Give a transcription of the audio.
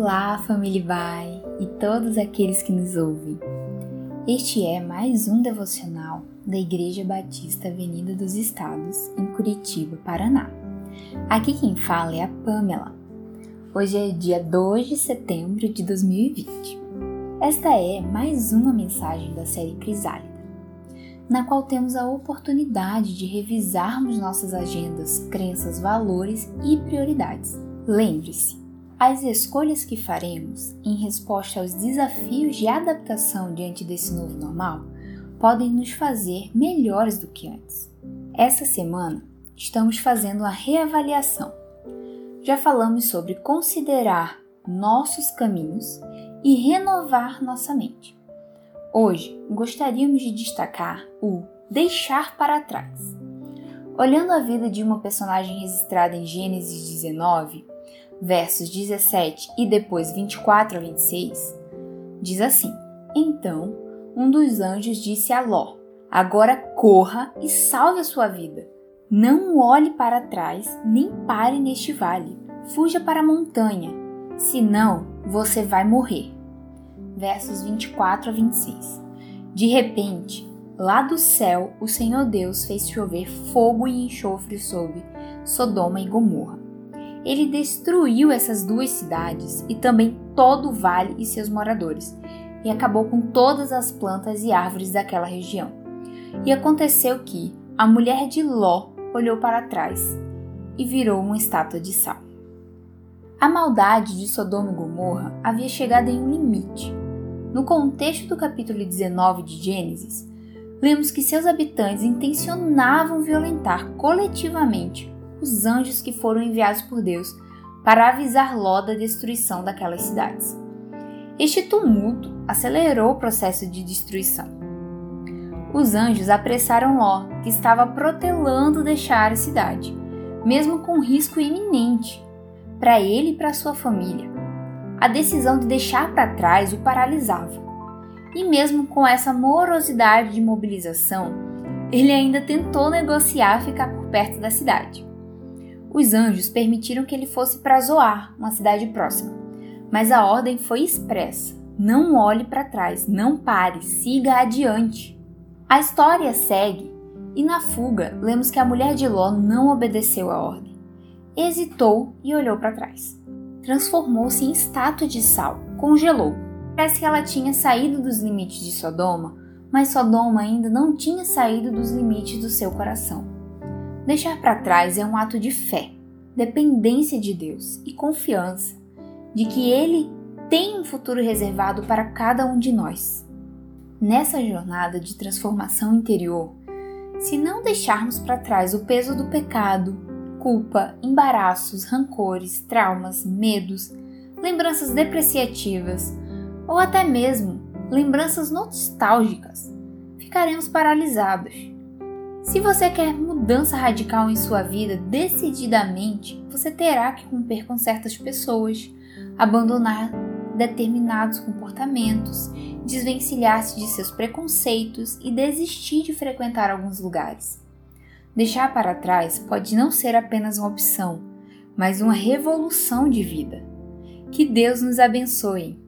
Olá, família Bai e todos aqueles que nos ouvem. Este é mais um devocional da Igreja Batista Avenida dos Estados, em Curitiba, Paraná. Aqui quem fala é a Pamela. Hoje é dia 2 de setembro de 2020. Esta é mais uma mensagem da série Crisálida, na qual temos a oportunidade de revisarmos nossas agendas, crenças, valores e prioridades. Lembre-se, as escolhas que faremos em resposta aos desafios de adaptação diante desse novo normal podem nos fazer melhores do que antes. Essa semana estamos fazendo uma reavaliação. Já falamos sobre considerar nossos caminhos e renovar nossa mente. Hoje gostaríamos de destacar o deixar para trás. Olhando a vida de uma personagem registrada em Gênesis 19, versos 17 e depois 24 a 26, diz assim: Então um dos anjos disse a Ló: Agora corra e salve a sua vida. Não olhe para trás, nem pare neste vale. Fuja para a montanha, senão você vai morrer. Versos 24 a 26. De repente, lá do céu, o Senhor Deus fez chover fogo e enxofre sobre Sodoma e Gomorra ele destruiu essas duas cidades e também todo o vale e seus moradores, e acabou com todas as plantas e árvores daquela região. E aconteceu que a mulher de Ló olhou para trás e virou uma estátua de sal. A maldade de Sodoma e Gomorra havia chegado em um limite. No contexto do capítulo 19 de Gênesis, lemos que seus habitantes intencionavam violentar coletivamente os anjos que foram enviados por Deus para avisar Ló da destruição daquelas cidades. Este tumulto acelerou o processo de destruição. Os anjos apressaram Ló, que estava protelando deixar a cidade, mesmo com risco iminente para ele e para sua família. A decisão de deixar para trás o paralisava. E mesmo com essa morosidade de mobilização, ele ainda tentou negociar ficar por perto da cidade. Os anjos permitiram que ele fosse para Zoar, uma cidade próxima. Mas a ordem foi expressa: não olhe para trás, não pare, siga adiante. A história segue e na fuga lemos que a mulher de Ló não obedeceu à ordem. Hesitou e olhou para trás. Transformou-se em estátua de sal, congelou. Parece que ela tinha saído dos limites de Sodoma, mas Sodoma ainda não tinha saído dos limites do seu coração. Deixar para trás é um ato de fé, dependência de Deus e confiança de que Ele tem um futuro reservado para cada um de nós. Nessa jornada de transformação interior, se não deixarmos para trás o peso do pecado, culpa, embaraços, rancores, traumas, medos, lembranças depreciativas ou até mesmo lembranças nostálgicas, ficaremos paralisados se você quer mudança radical em sua vida decididamente, você terá que romper com certas pessoas, abandonar determinados comportamentos, desvencilhar-se de seus preconceitos e desistir de frequentar alguns lugares. Deixar para trás pode não ser apenas uma opção, mas uma revolução de vida. Que Deus nos abençoe.